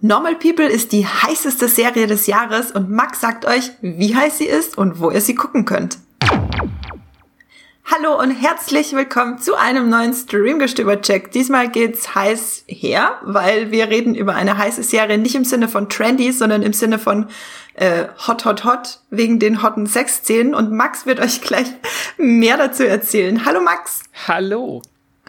Normal People ist die heißeste Serie des Jahres und Max sagt euch, wie heiß sie ist und wo ihr sie gucken könnt. Hallo und herzlich willkommen zu einem neuen Streamgestöber-Check. Diesmal geht's heiß her, weil wir reden über eine heiße Serie nicht im Sinne von trendy, sondern im Sinne von äh, hot, hot, hot, wegen den hotten Sexszenen. Und Max wird euch gleich mehr dazu erzählen. Hallo Max. Hallo.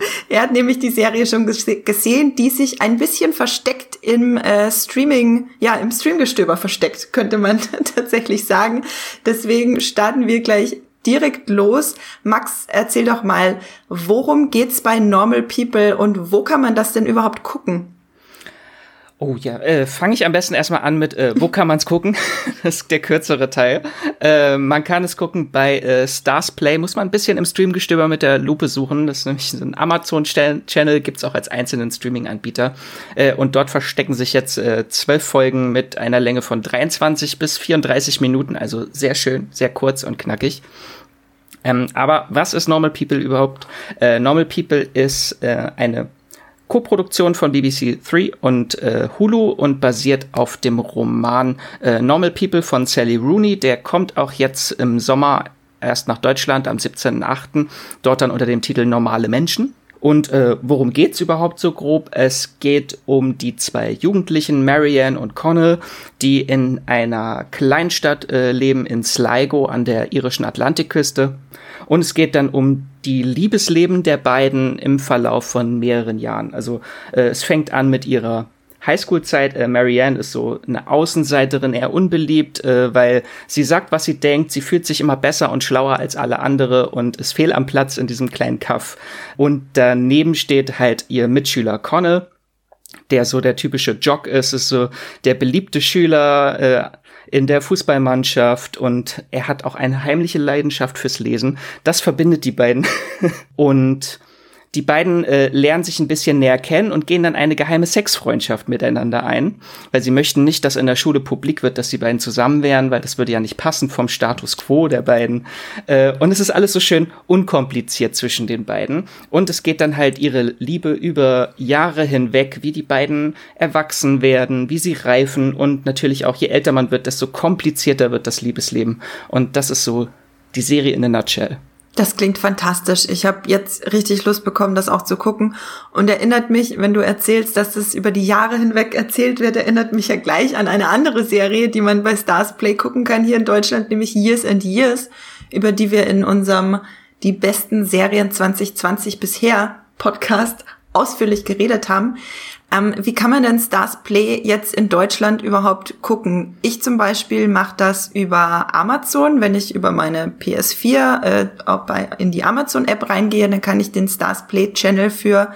Er hat nämlich die Serie schon gesehen, die sich ein bisschen versteckt im äh, Streaming, ja, im Streamgestöber versteckt, könnte man tatsächlich sagen. Deswegen starten wir gleich direkt los. Max, erzähl doch mal, worum geht's bei Normal People und wo kann man das denn überhaupt gucken? Oh ja, äh, fange ich am besten erstmal an mit, äh, wo kann man es gucken? das ist der kürzere Teil. Äh, man kann es gucken bei äh, Stars Play, muss man ein bisschen im Streamgestöber mit der Lupe suchen. Das ist nämlich so ein Amazon-Channel, gibt's auch als einzelnen Streaming-Anbieter. Äh, und dort verstecken sich jetzt äh, zwölf Folgen mit einer Länge von 23 bis 34 Minuten, also sehr schön, sehr kurz und knackig. Ähm, aber was ist Normal People überhaupt? Äh, Normal People ist äh, eine Co-Produktion von BBC 3 und äh, Hulu und basiert auf dem Roman äh, Normal People von Sally Rooney. Der kommt auch jetzt im Sommer erst nach Deutschland am 17.8. Dort dann unter dem Titel Normale Menschen. Und äh, worum geht's überhaupt so grob? Es geht um die zwei Jugendlichen, Marianne und Connell, die in einer Kleinstadt äh, leben in Sligo an der irischen Atlantikküste. Und es geht dann um die Liebesleben der beiden im Verlauf von mehreren Jahren. Also äh, es fängt an mit ihrer Highschool-Zeit. Äh, Marianne ist so eine Außenseiterin, eher unbeliebt, äh, weil sie sagt, was sie denkt. Sie fühlt sich immer besser und schlauer als alle andere und ist fehl am Platz in diesem kleinen Kaff. Und daneben steht halt ihr Mitschüler Connell, der so der typische Jock ist, ist so der beliebte Schüler, äh, in der Fußballmannschaft und er hat auch eine heimliche Leidenschaft fürs Lesen. Das verbindet die beiden. und die beiden äh, lernen sich ein bisschen näher kennen und gehen dann eine geheime Sexfreundschaft miteinander ein, weil sie möchten nicht, dass in der Schule publik wird, dass die beiden zusammen wären, weil das würde ja nicht passen vom Status quo der beiden. Äh, und es ist alles so schön unkompliziert zwischen den beiden. Und es geht dann halt ihre Liebe über Jahre hinweg, wie die beiden erwachsen werden, wie sie reifen und natürlich auch je älter man wird, desto komplizierter wird das Liebesleben. Und das ist so die Serie in a nutshell. Das klingt fantastisch. Ich habe jetzt richtig Lust bekommen, das auch zu gucken. Und erinnert mich, wenn du erzählst, dass es über die Jahre hinweg erzählt wird, erinnert mich ja gleich an eine andere Serie, die man bei Stars Play gucken kann hier in Deutschland, nämlich Years and Years, über die wir in unserem Die besten Serien 2020 bisher Podcast ausführlich geredet haben. Ähm, wie kann man denn Stars Play jetzt in Deutschland überhaupt gucken? Ich zum Beispiel mache das über Amazon. Wenn ich über meine PS4 äh, bei, in die Amazon-App reingehe, dann kann ich den Stars Play Channel für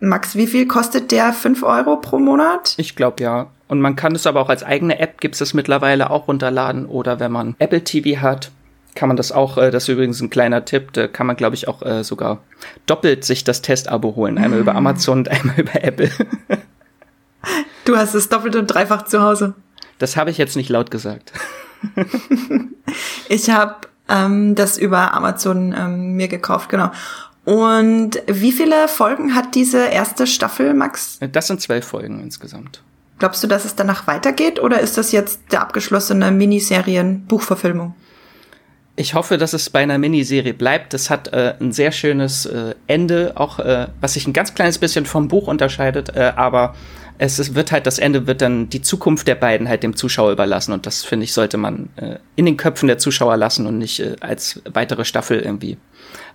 Max, wie viel kostet der? Fünf Euro pro Monat? Ich glaube ja. Und man kann es aber auch als eigene App, gibt es mittlerweile auch runterladen. Oder wenn man Apple TV hat, kann man das auch, äh, das ist übrigens ein kleiner Tipp, da kann man, glaube ich, auch äh, sogar doppelt sich das Testabo holen. Einmal über Amazon und einmal über Apple. du hast es doppelt und dreifach zu Hause. Das habe ich jetzt nicht laut gesagt. ich habe ähm, das über Amazon ähm, mir gekauft, genau. Und wie viele Folgen hat diese erste Staffel, Max? Das sind zwölf Folgen insgesamt. Glaubst du, dass es danach weitergeht oder ist das jetzt der abgeschlossene Miniserien-Buchverfilmung? Ich hoffe, dass es bei einer Miniserie bleibt. Das hat äh, ein sehr schönes äh, Ende, auch äh, was sich ein ganz kleines bisschen vom Buch unterscheidet, äh, aber es ist, wird halt, das Ende wird dann die Zukunft der beiden halt dem Zuschauer überlassen und das finde ich, sollte man äh, in den Köpfen der Zuschauer lassen und nicht äh, als weitere Staffel irgendwie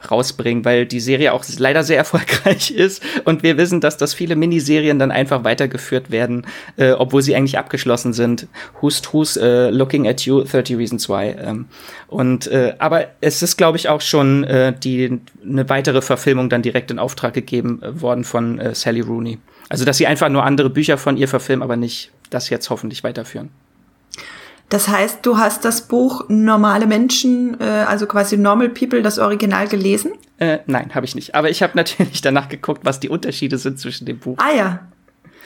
rausbringen, weil die Serie auch leider sehr erfolgreich ist und wir wissen, dass das viele Miniserien dann einfach weitergeführt werden, äh, obwohl sie eigentlich abgeschlossen sind. Who's Who's äh, Looking at You, 30 Reasons Why. Ähm, und äh, aber es ist, glaube ich, auch schon äh, die eine weitere Verfilmung dann direkt in Auftrag gegeben äh, worden von äh, Sally Rooney. Also, dass sie einfach nur andere Bücher von ihr verfilmen, aber nicht das jetzt hoffentlich weiterführen. Das heißt, du hast das Buch Normale Menschen, äh, also quasi Normal People, das Original gelesen? Äh, nein, habe ich nicht. Aber ich habe natürlich danach geguckt, was die Unterschiede sind zwischen dem Buch. Ah ja.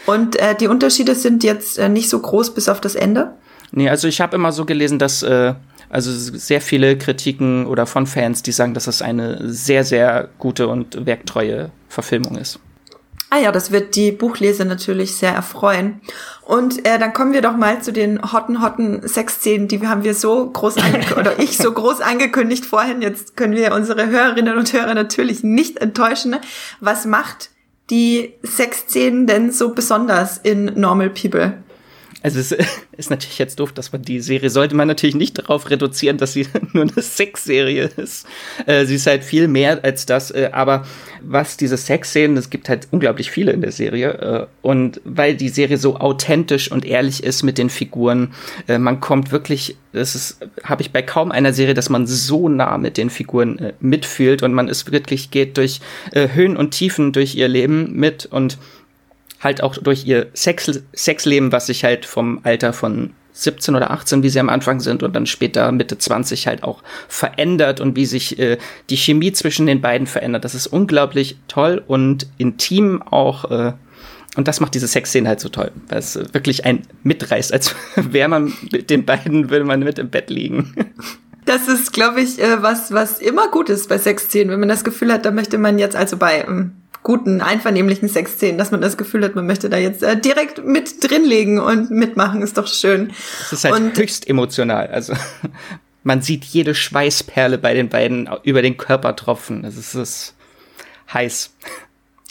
Und äh, die Unterschiede sind jetzt äh, nicht so groß bis auf das Ende? Nee, also ich habe immer so gelesen, dass äh, also sehr viele Kritiken oder von Fans, die sagen, dass es eine sehr, sehr gute und werktreue Verfilmung ist. Ah ja, das wird die Buchleser natürlich sehr erfreuen. Und äh, dann kommen wir doch mal zu den hotten, hotten Sexszenen, die haben wir so groß angekündigt, oder ich so groß angekündigt vorhin. Jetzt können wir unsere Hörerinnen und Hörer natürlich nicht enttäuschen. Was macht die Sexszenen denn so besonders in Normal People? Also es ist natürlich jetzt doof, dass man die Serie sollte man natürlich nicht darauf reduzieren, dass sie nur eine Sexserie ist. Äh, sie ist halt viel mehr als das. Äh, aber was diese Sexszenen, es gibt halt unglaublich viele in der Serie. Äh, und weil die Serie so authentisch und ehrlich ist mit den Figuren, man kommt wirklich, das ist, habe ich bei kaum einer Serie, dass man so nah mit den Figuren mitfühlt und man ist wirklich geht durch Höhen und Tiefen durch ihr Leben mit und halt auch durch ihr Sex Sexleben, was sich halt vom Alter von 17 oder 18, wie sie am Anfang sind, und dann später Mitte 20 halt auch verändert und wie sich äh, die Chemie zwischen den beiden verändert. Das ist unglaublich toll und intim auch. Äh, und das macht diese Sexszene halt so toll, weil es wirklich ein mitreißt, als wäre man mit den beiden, würde man mit im Bett liegen. Das ist, glaube ich, äh, was, was immer gut ist bei Sexszenen, wenn man das Gefühl hat, da möchte man jetzt also bei ähm, guten, einvernehmlichen Sexszenen, dass man das Gefühl hat, man möchte da jetzt äh, direkt mit drinlegen und mitmachen, ist doch schön. Es ist halt und höchst emotional. Also man sieht jede Schweißperle bei den beiden über den Körper tropfen. Das ist, ist heiß.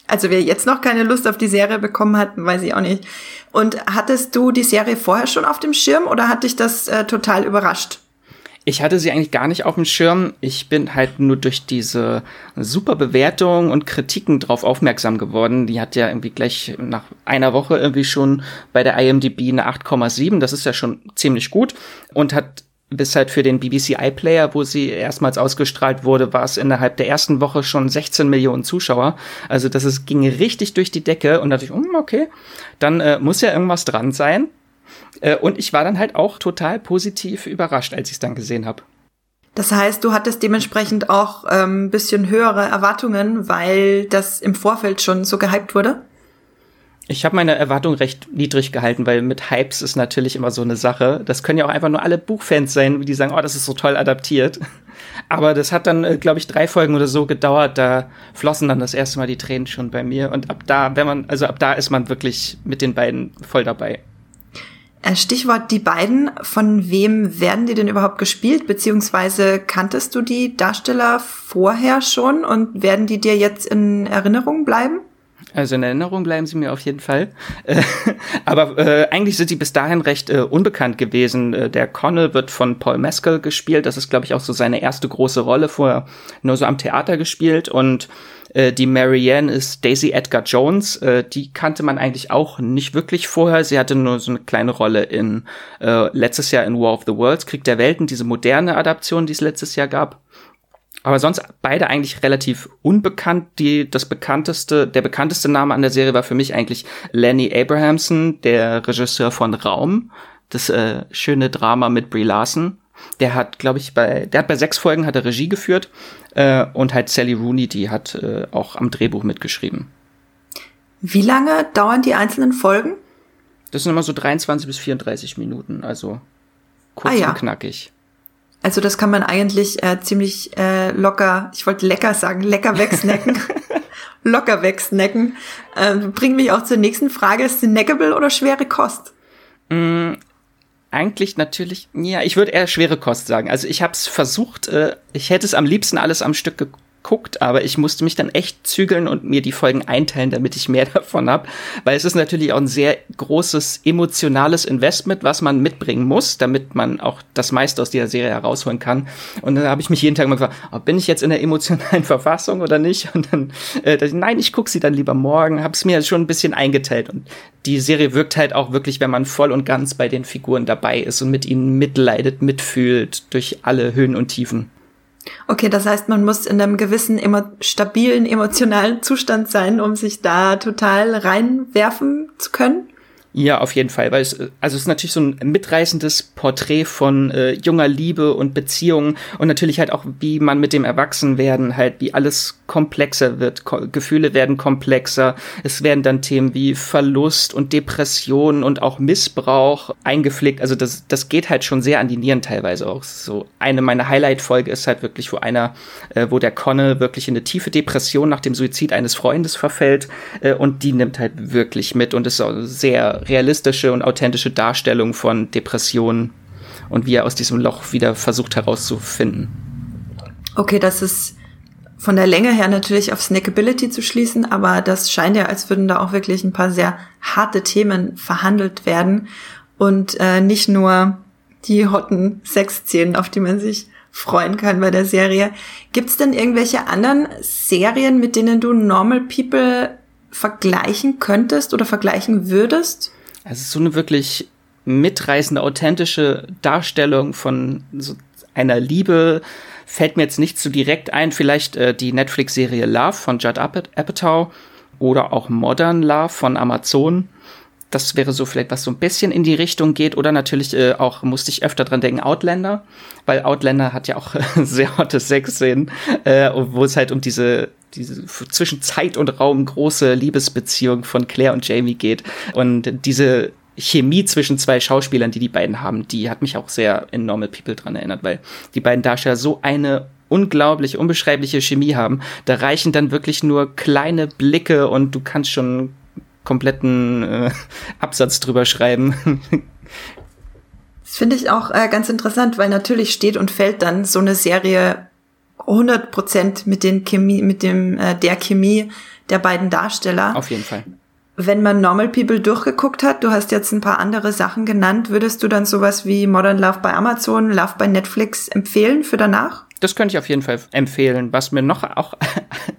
Also wer jetzt noch keine Lust auf die Serie bekommen hat, weiß ich auch nicht. Und hattest du die Serie vorher schon auf dem Schirm oder hat dich das äh, total überrascht? Ich hatte sie eigentlich gar nicht auf dem Schirm. Ich bin halt nur durch diese super Bewertung und Kritiken drauf aufmerksam geworden. Die hat ja irgendwie gleich nach einer Woche irgendwie schon bei der IMDb eine 8,7. Das ist ja schon ziemlich gut und hat bis halt für den BBC iPlayer, wo sie erstmals ausgestrahlt wurde, war es innerhalb der ersten Woche schon 16 Millionen Zuschauer. Also das ist, ging richtig durch die Decke und da dachte ich, hm, okay, dann äh, muss ja irgendwas dran sein. Äh, und ich war dann halt auch total positiv überrascht, als ich es dann gesehen habe. Das heißt, du hattest dementsprechend auch ein ähm, bisschen höhere Erwartungen, weil das im Vorfeld schon so gehypt wurde? Ich habe meine Erwartung recht niedrig gehalten, weil mit Hypes ist natürlich immer so eine Sache. Das können ja auch einfach nur alle Buchfans sein, die sagen, oh, das ist so toll adaptiert. Aber das hat dann, äh, glaube ich, drei Folgen oder so gedauert. Da flossen dann das erste Mal die Tränen schon bei mir. Und ab da, wenn man, also ab da ist man wirklich mit den beiden voll dabei. Äh, Stichwort die beiden. Von wem werden die denn überhaupt gespielt? Beziehungsweise kanntest du die Darsteller vorher schon und werden die dir jetzt in Erinnerung bleiben? Also in Erinnerung bleiben sie mir auf jeden Fall. Äh, aber äh, eigentlich sind sie bis dahin recht äh, unbekannt gewesen. Äh, der Connell wird von Paul Mescal gespielt. Das ist, glaube ich, auch so seine erste große Rolle, vorher nur so am Theater gespielt. Und äh, die Marianne ist Daisy Edgar Jones. Äh, die kannte man eigentlich auch nicht wirklich vorher. Sie hatte nur so eine kleine Rolle in äh, letztes Jahr in War of the Worlds, Krieg der Welten, diese moderne Adaption, die es letztes Jahr gab. Aber sonst beide eigentlich relativ unbekannt. Die, das bekannteste, der bekannteste Name an der Serie war für mich eigentlich Lenny Abrahamson, der Regisseur von Raum, das äh, schöne Drama mit Brie Larson. Der hat, glaube ich, bei, der hat bei sechs Folgen hat er Regie geführt äh, und halt Sally Rooney, die hat äh, auch am Drehbuch mitgeschrieben. Wie lange dauern die einzelnen Folgen? Das sind immer so 23 bis 34 Minuten, also kurz ah, ja. und knackig. Also das kann man eigentlich äh, ziemlich äh, locker, ich wollte lecker sagen, lecker wegsnacken. locker wegsnacken. Äh, bringt mich auch zur nächsten Frage. Ist snackable oder schwere Kost? Mm, eigentlich natürlich, ja, ich würde eher schwere Kost sagen. Also ich habe es versucht, äh, ich hätte es am liebsten alles am Stück geguckt, aber ich musste mich dann echt zügeln und mir die Folgen einteilen, damit ich mehr davon habe, weil es ist natürlich auch ein sehr großes emotionales Investment, was man mitbringen muss, damit man auch das meiste aus dieser Serie herausholen kann. Und dann habe ich mich jeden Tag mal gefragt, oh, bin ich jetzt in der emotionalen Verfassung oder nicht? Und dann, äh, nein, ich gucke sie dann lieber morgen, habe es mir schon ein bisschen eingeteilt. Und die Serie wirkt halt auch wirklich, wenn man voll und ganz bei den Figuren dabei ist und mit ihnen mitleidet, mitfühlt durch alle Höhen und Tiefen. Okay, das heißt, man muss in einem gewissen emo stabilen emotionalen Zustand sein, um sich da total reinwerfen zu können. Ja, auf jeden Fall, weil es also es ist natürlich so ein mitreißendes Porträt von äh, junger Liebe und Beziehungen und natürlich halt auch wie man mit dem Erwachsenwerden halt wie alles komplexer wird, Ko Gefühle werden komplexer, es werden dann Themen wie Verlust und Depression und auch Missbrauch eingepflegt, also das das geht halt schon sehr an die Nieren teilweise auch. So eine meiner Highlight Folge ist halt wirklich wo einer äh, wo der Conne wirklich in eine tiefe Depression nach dem Suizid eines Freundes verfällt äh, und die nimmt halt wirklich mit und ist auch sehr realistische und authentische Darstellung von Depressionen und wie er aus diesem Loch wieder versucht herauszufinden. Okay, das ist von der Länge her natürlich auf Snackability zu schließen, aber das scheint ja, als würden da auch wirklich ein paar sehr harte Themen verhandelt werden und äh, nicht nur die hotten Sexszenen, auf die man sich freuen kann bei der Serie. Gibt es denn irgendwelche anderen Serien, mit denen du Normal People vergleichen könntest oder vergleichen würdest? Also so eine wirklich mitreißende, authentische Darstellung von so einer Liebe fällt mir jetzt nicht so direkt ein. Vielleicht äh, die Netflix-Serie Love von Judd Apatow oder auch Modern Love von Amazon. Das wäre so vielleicht was so ein bisschen in die Richtung geht. Oder natürlich äh, auch, musste ich öfter dran denken, Outlander. Weil Outlander hat ja auch sehr hotte Sexszenen, äh, wo es halt um diese diese zwischen Zeit und Raum große Liebesbeziehung von Claire und Jamie geht. Und diese Chemie zwischen zwei Schauspielern, die die beiden haben, die hat mich auch sehr in Normal People dran erinnert, weil die beiden Darsteller so eine unglaublich unbeschreibliche Chemie haben. Da reichen dann wirklich nur kleine Blicke und du kannst schon kompletten äh, Absatz drüber schreiben. Das finde ich auch äh, ganz interessant, weil natürlich steht und fällt dann so eine Serie 100 Prozent mit den Chemie, mit dem äh, der Chemie der beiden Darsteller. Auf jeden Fall. Wenn man Normal People durchgeguckt hat, du hast jetzt ein paar andere Sachen genannt, würdest du dann sowas wie Modern Love bei Amazon, Love bei Netflix empfehlen für danach? Das könnte ich auf jeden Fall empfehlen. Was mir noch auch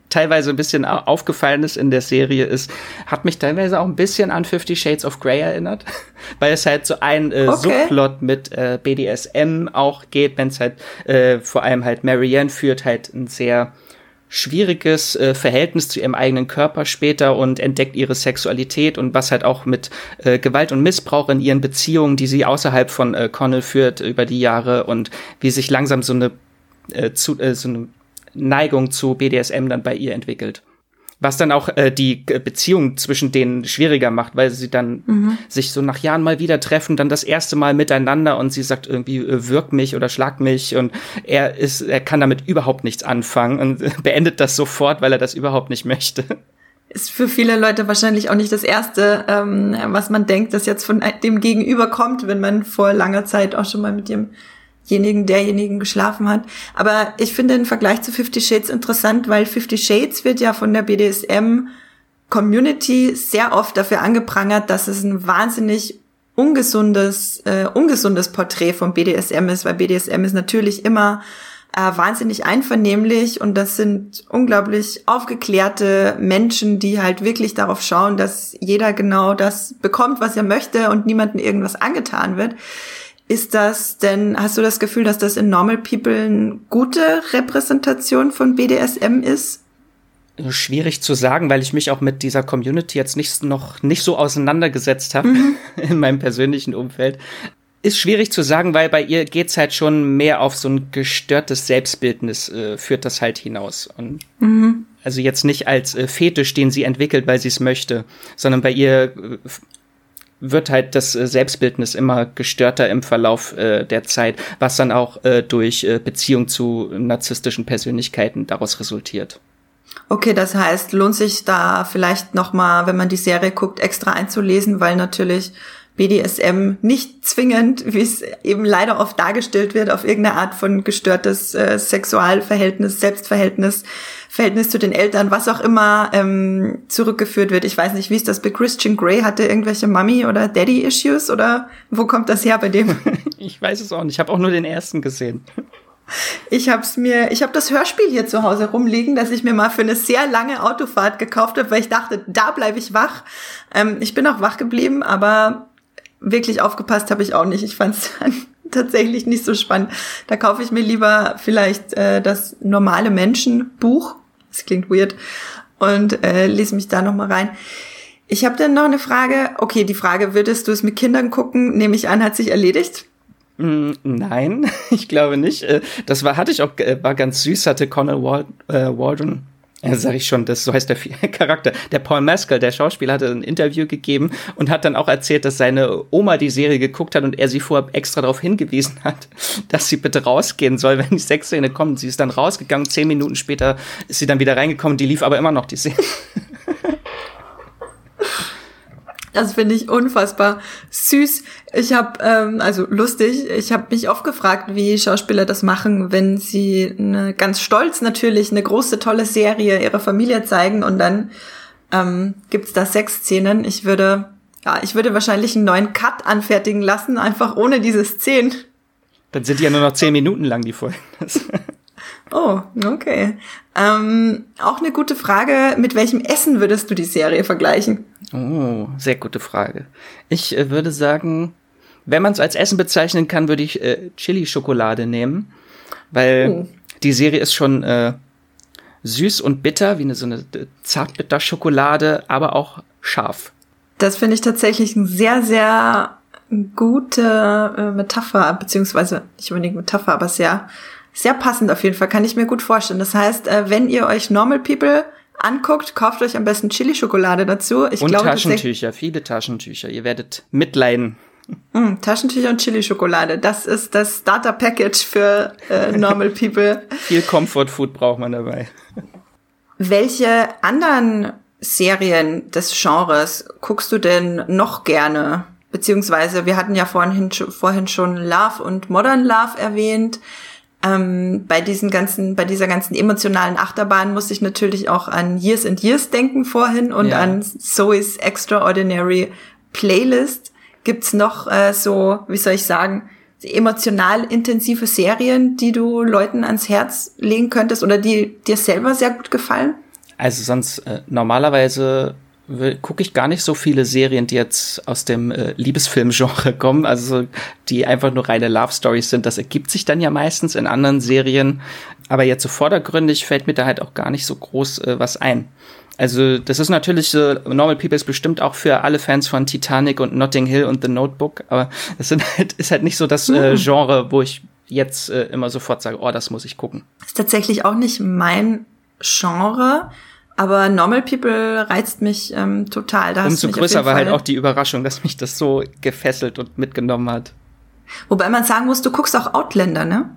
teilweise ein bisschen aufgefallen ist in der Serie, ist, hat mich teilweise auch ein bisschen an Fifty Shades of Grey erinnert, weil es halt so ein äh, okay. Subplot mit äh, BDSM auch geht, wenn es halt äh, vor allem halt Marianne führt halt ein sehr schwieriges äh, Verhältnis zu ihrem eigenen Körper später und entdeckt ihre Sexualität und was halt auch mit äh, Gewalt und Missbrauch in ihren Beziehungen, die sie außerhalb von äh, Connell führt über die Jahre und wie sich langsam so eine äh, zu, äh, so eine Neigung zu BDSM dann bei ihr entwickelt. Was dann auch äh, die Beziehung zwischen denen schwieriger macht, weil sie dann mhm. sich so nach Jahren mal wieder treffen, dann das erste Mal miteinander und sie sagt irgendwie, äh, wirk mich oder schlag mich und er ist, er kann damit überhaupt nichts anfangen und beendet das sofort, weil er das überhaupt nicht möchte. Ist für viele Leute wahrscheinlich auch nicht das Erste, ähm, was man denkt, das jetzt von dem Gegenüber kommt, wenn man vor langer Zeit auch schon mal mit dem demjenigen, derjenigen geschlafen hat. Aber ich finde den Vergleich zu Fifty Shades interessant, weil Fifty Shades wird ja von der BDSM Community sehr oft dafür angeprangert, dass es ein wahnsinnig ungesundes, äh, ungesundes Porträt von BDSM ist, weil BDSM ist natürlich immer äh, wahnsinnig einvernehmlich und das sind unglaublich aufgeklärte Menschen, die halt wirklich darauf schauen, dass jeder genau das bekommt, was er möchte und niemandem irgendwas angetan wird. Ist das denn, hast du das Gefühl, dass das in Normal People eine gute Repräsentation von BDSM ist? Schwierig zu sagen, weil ich mich auch mit dieser Community jetzt nicht, noch nicht so auseinandergesetzt habe mhm. in meinem persönlichen Umfeld. Ist schwierig zu sagen, weil bei ihr geht's halt schon mehr auf so ein gestörtes Selbstbildnis, äh, führt das halt hinaus. Und mhm. Also jetzt nicht als äh, Fetisch, den sie entwickelt, weil sie es möchte, sondern bei ihr äh, wird halt das äh, Selbstbildnis immer gestörter im Verlauf äh, der Zeit, was dann auch äh, durch äh, Beziehung zu narzisstischen Persönlichkeiten daraus resultiert. Okay, das heißt, lohnt sich da vielleicht noch mal, wenn man die Serie guckt, extra einzulesen, weil natürlich BDSM nicht zwingend, wie es eben leider oft dargestellt wird, auf irgendeine Art von gestörtes äh, Sexualverhältnis, Selbstverhältnis, Verhältnis zu den Eltern, was auch immer ähm, zurückgeführt wird. Ich weiß nicht, wie ist das bei Christian Grey? Hatte irgendwelche Mummy- oder Daddy-Issues oder wo kommt das her bei dem? ich weiß es auch nicht. Ich habe auch nur den ersten gesehen. Ich hab's mir, ich habe das Hörspiel hier zu Hause rumliegen, das ich mir mal für eine sehr lange Autofahrt gekauft habe, weil ich dachte, da bleibe ich wach. Ähm, ich bin auch wach geblieben, aber wirklich aufgepasst habe ich auch nicht. Ich fand es tatsächlich nicht so spannend. Da kaufe ich mir lieber vielleicht äh, das normale Menschenbuch. Das klingt weird. Und äh, lese mich da nochmal rein. Ich habe dann noch eine Frage. Okay, die Frage, würdest du es mit Kindern gucken, nehme ich an, hat sich erledigt. Mm, nein, ich glaube nicht. Äh, das war, hatte ich auch, äh, war ganz süß, hatte Connell äh, Waldron ja, sag ich schon, das so heißt der Charakter. Der Paul Mescal, der Schauspieler, hatte ein Interview gegeben und hat dann auch erzählt, dass seine Oma die Serie geguckt hat und er sie vorher extra darauf hingewiesen hat, dass sie bitte rausgehen soll, wenn die Sexszene kommt. Sie ist dann rausgegangen, zehn Minuten später ist sie dann wieder reingekommen, die lief aber immer noch die Serie. Das finde ich unfassbar süß. Ich habe, ähm, also lustig, ich habe mich oft gefragt, wie Schauspieler das machen, wenn sie eine, ganz stolz natürlich eine große, tolle Serie ihrer Familie zeigen und dann ähm, gibt da Sexszenen. Ich würde, ja, ich würde wahrscheinlich einen neuen Cut anfertigen lassen, einfach ohne diese Szenen. Dann sind die ja nur noch zehn Minuten lang, die Folgen. oh, okay. Ähm, auch eine gute Frage. Mit welchem Essen würdest du die Serie vergleichen? Oh, sehr gute Frage. Ich äh, würde sagen, wenn man es als Essen bezeichnen kann, würde ich äh, Chili-Schokolade nehmen, weil oh. die Serie ist schon äh, süß und bitter, wie eine so eine äh, Zartbitter-Schokolade, aber auch scharf. Das finde ich tatsächlich ein sehr, sehr gute äh, Metapher, beziehungsweise nicht unbedingt Metapher, aber sehr, sehr passend auf jeden Fall, kann ich mir gut vorstellen. Das heißt, äh, wenn ihr euch Normal People anguckt, kauft euch am besten Chili-Schokolade dazu. Ich und glaube, Taschentücher, viele Taschentücher. Ihr werdet mitleiden. Mm, Taschentücher und Chili-Schokolade. Das ist das Starter-Package für äh, Normal People. Viel Comfort Food braucht man dabei. Welche anderen Serien des Genres guckst du denn noch gerne? Beziehungsweise wir hatten ja vorhin, vorhin schon Love und Modern Love erwähnt. Ähm, bei diesen ganzen, bei dieser ganzen emotionalen Achterbahn muss ich natürlich auch an Years and Years denken vorhin und ja. an Zoe's Extraordinary Playlist. Gibt's noch äh, so, wie soll ich sagen, emotional intensive Serien, die du Leuten ans Herz legen könntest oder die dir selber sehr gut gefallen? Also sonst äh, normalerweise gucke ich gar nicht so viele Serien, die jetzt aus dem äh, Liebesfilmgenre kommen, also die einfach nur reine Love Stories sind. Das ergibt sich dann ja meistens in anderen Serien, aber jetzt so vordergründig fällt mir da halt auch gar nicht so groß äh, was ein. Also das ist natürlich so, Normal People ist bestimmt auch für alle Fans von Titanic und Notting Hill und The Notebook, aber es sind halt, ist halt nicht so das äh, hm. Genre, wo ich jetzt äh, immer sofort sage, oh, das muss ich gucken. Ist tatsächlich auch nicht mein Genre. Aber Normal People reizt mich ähm, total. Da Umso größer war halt auch die Überraschung, dass mich das so gefesselt und mitgenommen hat. Wobei man sagen muss, du guckst auch Outlander, ne?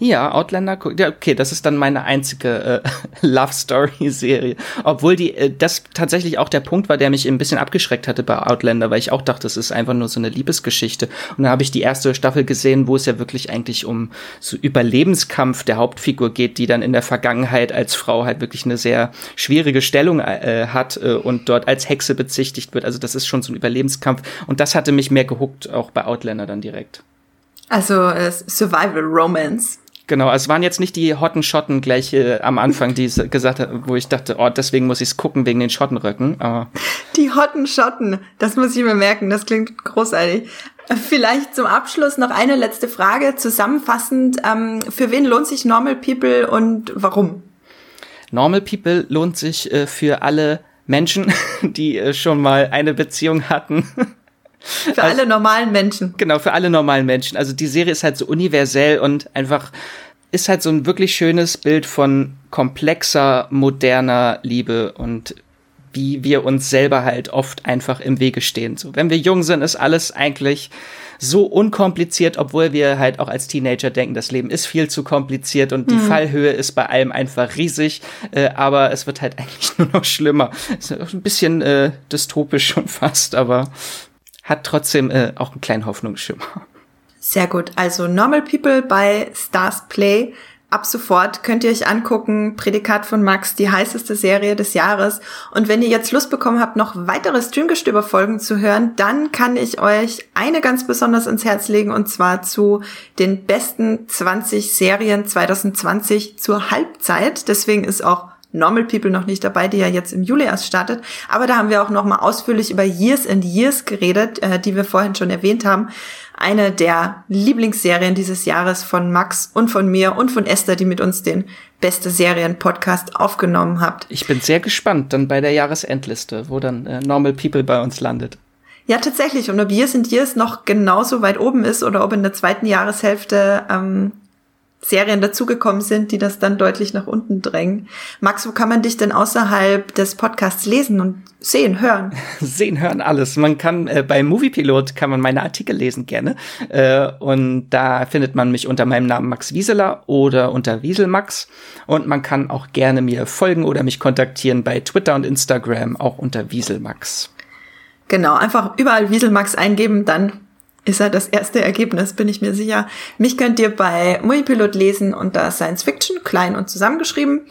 Ja, Outlander, ja, okay, das ist dann meine einzige äh, Love Story Serie. Obwohl die äh, das tatsächlich auch der Punkt war, der mich ein bisschen abgeschreckt hatte bei Outlander, weil ich auch dachte, es ist einfach nur so eine Liebesgeschichte. Und dann habe ich die erste Staffel gesehen, wo es ja wirklich eigentlich um so Überlebenskampf der Hauptfigur geht, die dann in der Vergangenheit als Frau halt wirklich eine sehr schwierige Stellung äh, hat äh, und dort als Hexe bezichtigt wird. Also das ist schon so ein Überlebenskampf. Und das hatte mich mehr gehuckt, auch bei Outlander dann direkt. Also äh, Survival Romance. Genau, es waren jetzt nicht die hotten Schotten gleich äh, am Anfang, die gesagt hat, wo ich dachte, oh, deswegen muss ich es gucken wegen den Schottenröcken. Aber die hotten Schotten, das muss ich mir merken, das klingt großartig. Vielleicht zum Abschluss noch eine letzte Frage, zusammenfassend, ähm, für wen lohnt sich Normal People und warum? Normal People lohnt sich äh, für alle Menschen, die äh, schon mal eine Beziehung hatten Für also, alle normalen Menschen. Genau, für alle normalen Menschen. Also die Serie ist halt so universell und einfach ist halt so ein wirklich schönes Bild von komplexer, moderner Liebe und wie wir uns selber halt oft einfach im Wege stehen. So, wenn wir jung sind, ist alles eigentlich so unkompliziert, obwohl wir halt auch als Teenager denken, das Leben ist viel zu kompliziert und die mhm. Fallhöhe ist bei allem einfach riesig, äh, aber es wird halt eigentlich nur noch schlimmer. Ist ein bisschen äh, dystopisch schon fast, aber hat trotzdem äh, auch einen kleinen Hoffnungsschimmer. Sehr gut. Also Normal People bei Stars Play. Ab sofort könnt ihr euch angucken, Prädikat von Max, die heißeste Serie des Jahres. Und wenn ihr jetzt Lust bekommen habt, noch weitere Streamgestöber-Folgen zu hören, dann kann ich euch eine ganz besonders ins Herz legen und zwar zu den besten 20 Serien 2020 zur Halbzeit. Deswegen ist auch Normal People noch nicht dabei, die ja jetzt im Juli erst startet. Aber da haben wir auch noch mal ausführlich über Years and Years geredet, äh, die wir vorhin schon erwähnt haben. Eine der Lieblingsserien dieses Jahres von Max und von mir und von Esther, die mit uns den Beste Serien Podcast aufgenommen habt. Ich bin sehr gespannt dann bei der Jahresendliste, wo dann äh, Normal People bei uns landet. Ja, tatsächlich. Und ob Years and Years noch genauso weit oben ist oder ob in der zweiten Jahreshälfte ähm, Serien dazugekommen sind, die das dann deutlich nach unten drängen. Max, wo kann man dich denn außerhalb des Podcasts lesen und sehen, hören? Sehen, hören, alles. Man kann äh, bei Moviepilot kann man meine Artikel lesen gerne äh, und da findet man mich unter meinem Namen Max Wieseler oder unter Wieselmax und man kann auch gerne mir folgen oder mich kontaktieren bei Twitter und Instagram auch unter Wieselmax. Genau, einfach überall Wieselmax eingeben, dann ist er das erste Ergebnis, bin ich mir sicher. Mich könnt ihr bei Muipilot lesen unter Science Fiction, klein und zusammengeschrieben.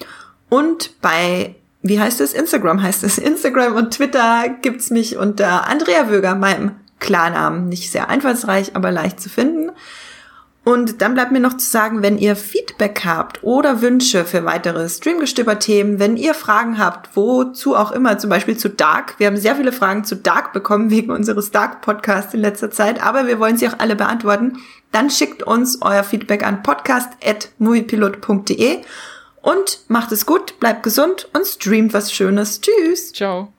Und bei, wie heißt es? Instagram heißt es. Instagram und Twitter gibt's mich unter Andrea Wöger, meinem Klarnamen. Nicht sehr einfallsreich, aber leicht zu finden. Und dann bleibt mir noch zu sagen, wenn ihr Feedback habt oder Wünsche für weitere Streamgestöber-Themen, wenn ihr Fragen habt, wozu auch immer, zum Beispiel zu Dark. Wir haben sehr viele Fragen zu Dark bekommen wegen unseres Dark-Podcasts in letzter Zeit, aber wir wollen sie auch alle beantworten. Dann schickt uns euer Feedback an podcast.moviepilot.de und macht es gut, bleibt gesund und streamt was Schönes. Tschüss. Ciao.